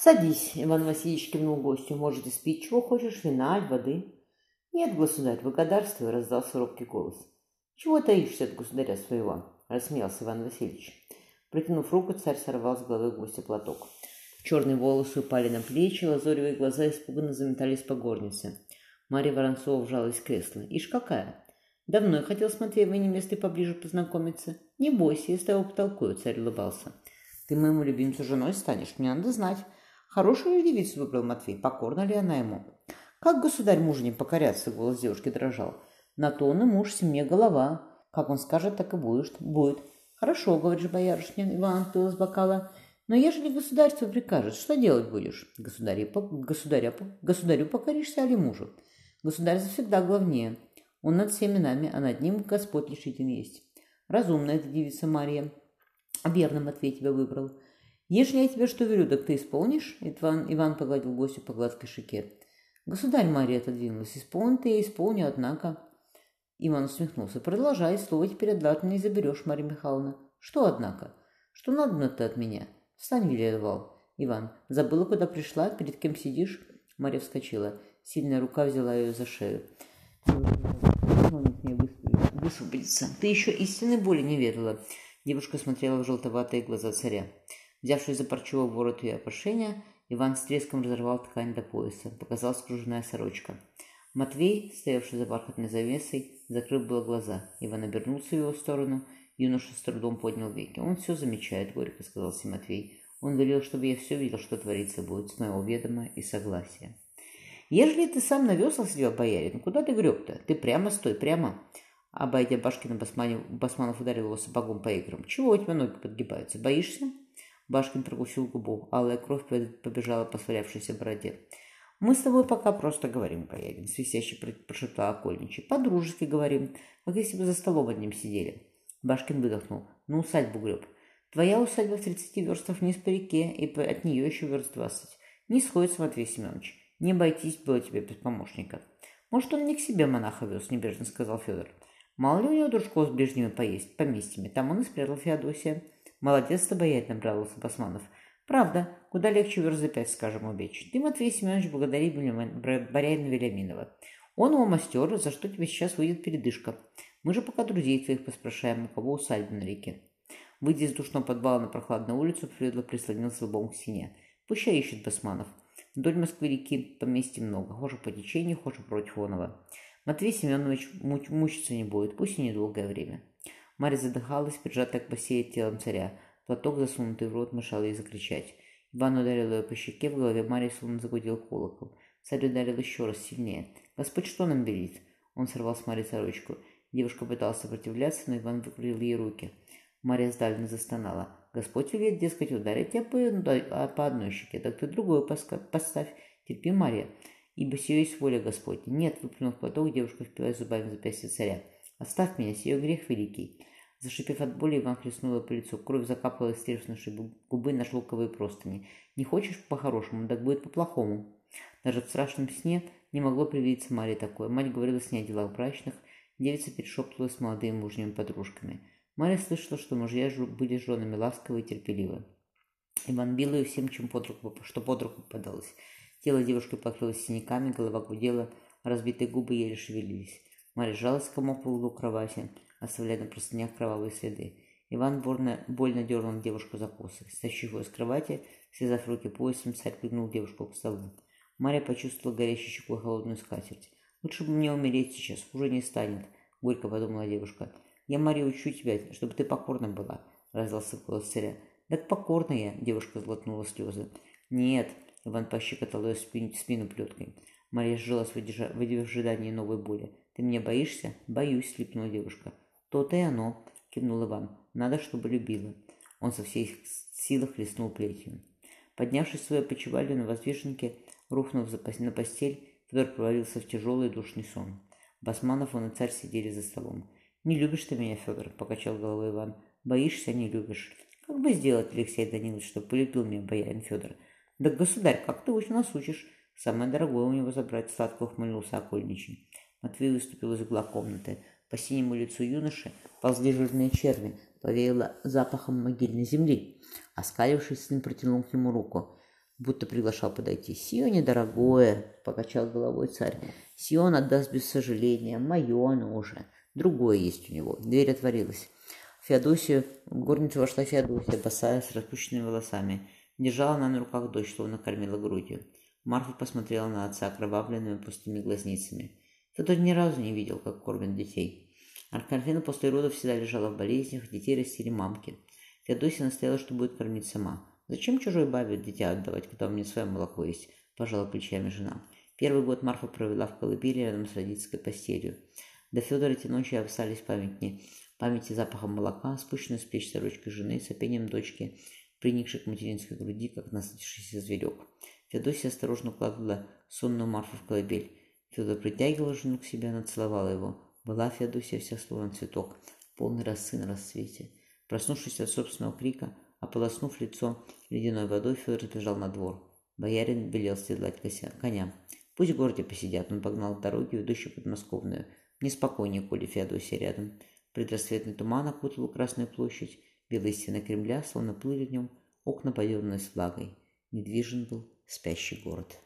Садись, Иван Васильевич кивнул гостю. Может, и спить чего хочешь, вина, воды? Нет, государь, благодарствую, раздался робкий голос. Чего таишься от государя своего? Рассмеялся Иван Васильевич. Протянув руку, царь сорвал с головы гостя платок. Черные волосы упали на плечи, лазоревые глаза испуганно заметались по горнице. Марья Воронцова вжалась в кресло. «Ишь какая!» «Давно я хотел с Матвеевой невестой поближе познакомиться. Не бойся, я с тобой потолкую», — царь улыбался. «Ты моему любимцу женой станешь, мне надо знать. Хорошую девицу выбрал Матвей, покорна ли она ему?» «Как государь мужу не покоряться?» — голос девушки дрожал. «На то он и муж, семье голова. Как он скажет, так и будет. будет. Хорошо, — говоришь, боярышня, Иван отпил из бокала. Но ежели государство прикажет, что делать будешь? Государю, государя, государю покоришься, али мужу? Государь завсегда главнее. Он над всеми нами, а над ним Господь решитель есть. Разумная эта девица Мария. Верно Матвей тебя выбрал. Ежели я тебе что велю, так ты исполнишь? Иван, Иван погладил гостю по гладкой шике. Государь Мария отодвинулась. Исполнит я исполню, однако. Иван усмехнулся. Продолжай, слово теперь от не заберешь, Марья Михайловна. Что, однако? Что надо ты от меня? Встань, велевал. Иван, забыла, куда пришла, перед кем сидишь? Марья вскочила. Сильная рука взяла ее за шею. Высвободиться. Ты еще истинной боли не ведала. Девушка смотрела в желтоватые глаза царя. Взявшись за парчевой ворот ее опошения, Иван с треском разорвал ткань до пояса. Показалась кружевная сорочка. Матвей, стоявший за бархатной завесой, закрыл было глаза. Иван обернулся в его сторону. Юноша с трудом поднял веки. «Он все замечает», — горько сказал Матвей. «Он велел, чтобы я все видел, что творится будет, с моего ведома и согласия». «Ежели ты сам на весла сидел, боярин, куда ты греб-то? Ты прямо стой, прямо!» Обойдя Башкина, Басманов, Басманов ударил его сапогом по икрам. «Чего у тебя ноги подгибаются? Боишься?» Башкин прокусил губу. Алая кровь побежала по свалявшейся бороде. «Мы с тобой пока просто говорим, боярин», — свистяще прошептал окольничий. «По-дружески говорим, как если бы за столом одним сидели». Башкин выдохнул. «Ну, усадьбу греб. Твоя усадьба в тридцати верстах вниз по реке, и от нее еще верст двадцать. Не сходится, Матвей Семенович. Не обойтись было тебе без помощника. Может, он не к себе монаха вез, небрежно сказал Федор. Мало ли у него дружков с ближними поесть, поместьями. Там он и спрятал Феодосия. Молодец ты, боять набрался Басманов. Правда, куда легче верст за пять, скажем, убечь. Ты, Матвей Семенович, благодари Баряина Веляминова. Он его мастер, за что тебе сейчас выйдет передышка. Мы же пока друзей твоих поспрашаем, у кого усадьба на реке. Выйдя из душного подвала на прохладную улицу, Фредло прислонился лбом к стене. Пущай ищет Басманов. Вдоль Москвы-реки поместьй много, хуже по течению, хуже против онова. Матвей Семенович муч мучиться не будет, пусть и недолгое время. Марья задыхалась, прижатая к бассейе телом царя. Платок, засунутый в рот, мешал ей закричать. Иван ударил ее по щеке, в голове Марьи словно загудел колокол. Царь ударил еще раз сильнее. «Господь что нам велит?» Он сорвал с Марьи сорочку. Девушка пыталась сопротивляться, но Иван выкрутил ей руки. Марья сдавленно застонала. Господь велит, дескать, ударить тебя по, а, по одной щеке, так ты другую поставь. Терпи, Мария, ибо сие есть воля Господня. Нет, выплюнув платок, девушка впилась зубами в запястье царя. Оставь меня, сие грех великий. Зашипев от боли, Иван хлестнул по лицу. Кровь закапала из треснувшей губы на шелковые простыни. Не хочешь по-хорошему, так будет по-плохому. Даже в страшном сне не могло привидеться Марии такое. Мать говорила с ней о делах брачных, девица перешептывалась с молодыми мужними подружками. Марья слышала, что мужья были женами ласковы и терпеливы. Иван бил ее всем, чем под руку, что под руку подалось. Тело девушки покрылось синяками, голова гудела, разбитые губы еле шевелились. Марья сжалась комок в углу кровати, оставляя на простынях кровавые следы. Иван больно, больно дернул девушку за косы. Стащив ее с кровати, связав руки поясом, царь прыгнул девушку к столу. Марья почувствовала горящую щекой холодную скатерть. «Лучше бы мне умереть сейчас, хуже не станет», — горько подумала девушка. «Я, Мария, учу тебя, чтобы ты покорна была», — раздался голос царя. «Так покорная», — девушка злотнула слезы. «Нет», — Иван пощекотал ее спину, спину плеткой. Мария сжилась в ожидании новой боли. «Ты меня боишься?» «Боюсь», — слипнула девушка. «То-то и оно», — кивнул Иван. «Надо, чтобы любила». Он со всей силы хлестнул плетью. Поднявшись в свою почевалью на воздвиженке, рухнув на постель, Федор провалился в тяжелый душный сон. Басманов он и царь сидели за столом. «Не любишь ты меня, Федор?» – покачал головой Иван. «Боишься, не любишь. Как бы сделать, Алексей Данилович, чтобы полюбил меня боярин Федор?» «Да, государь, как ты нас учишь?» «Самое дорогое у него забрать», – сладко ухмыльнулся окольничий. Матвей выступил из угла комнаты. По синему лицу юноши ползли жирные черви, повеяло запахом могильной земли. Оскалившись, сын протянул к нему руку. будто приглашал подойти. «Сионе, дорогое!» — покачал головой царь. «Сион отдаст без сожаления. Мое оно уже. Другое есть у него». Дверь отворилась. Феодосию, в горницу вошла Феодосия, босая, с распущенными волосами. Держала она на руках дочь, словно кормила грудью. Марфа посмотрела на отца окровавленными пустыми глазницами. Федор ни разу не видел, как кормят детей. Аркальфина после родов всегда лежала в болезнях, детей растили мамки. Феодосия настояла, что будет кормить сама. «Зачем чужой бабе дитя отдавать, когда у меня свое молоко есть?» – пожала плечами жена. Первый год Марфа провела в колыбели рядом с родительской постелью. До Федора эти ночи остались памятни. Памяти запахом молока, спущенной с плеч сорочкой жены, сопением дочки, приникшей к материнской груди, как насытившийся зверек. Феодосия осторожно укладывала сонную Марфу в колыбель. Федор притягивал жену к себе, она целовала его. Была Феодосия вся словно цветок, полный росы на рассвете. Проснувшись от собственного крика, Ополоснув лицо ледяной водой, Федор сбежал на двор. Боярин велел седлать коня. Пусть в городе посидят, он погнал к дороге, ведущей подмосковную. Неспокойнее, коли Феодосия рядом. Предрассветный туман окутал Красную площадь. Белые стены Кремля, словно плыли в нем, окна подернулись влагой. Недвижен был спящий город.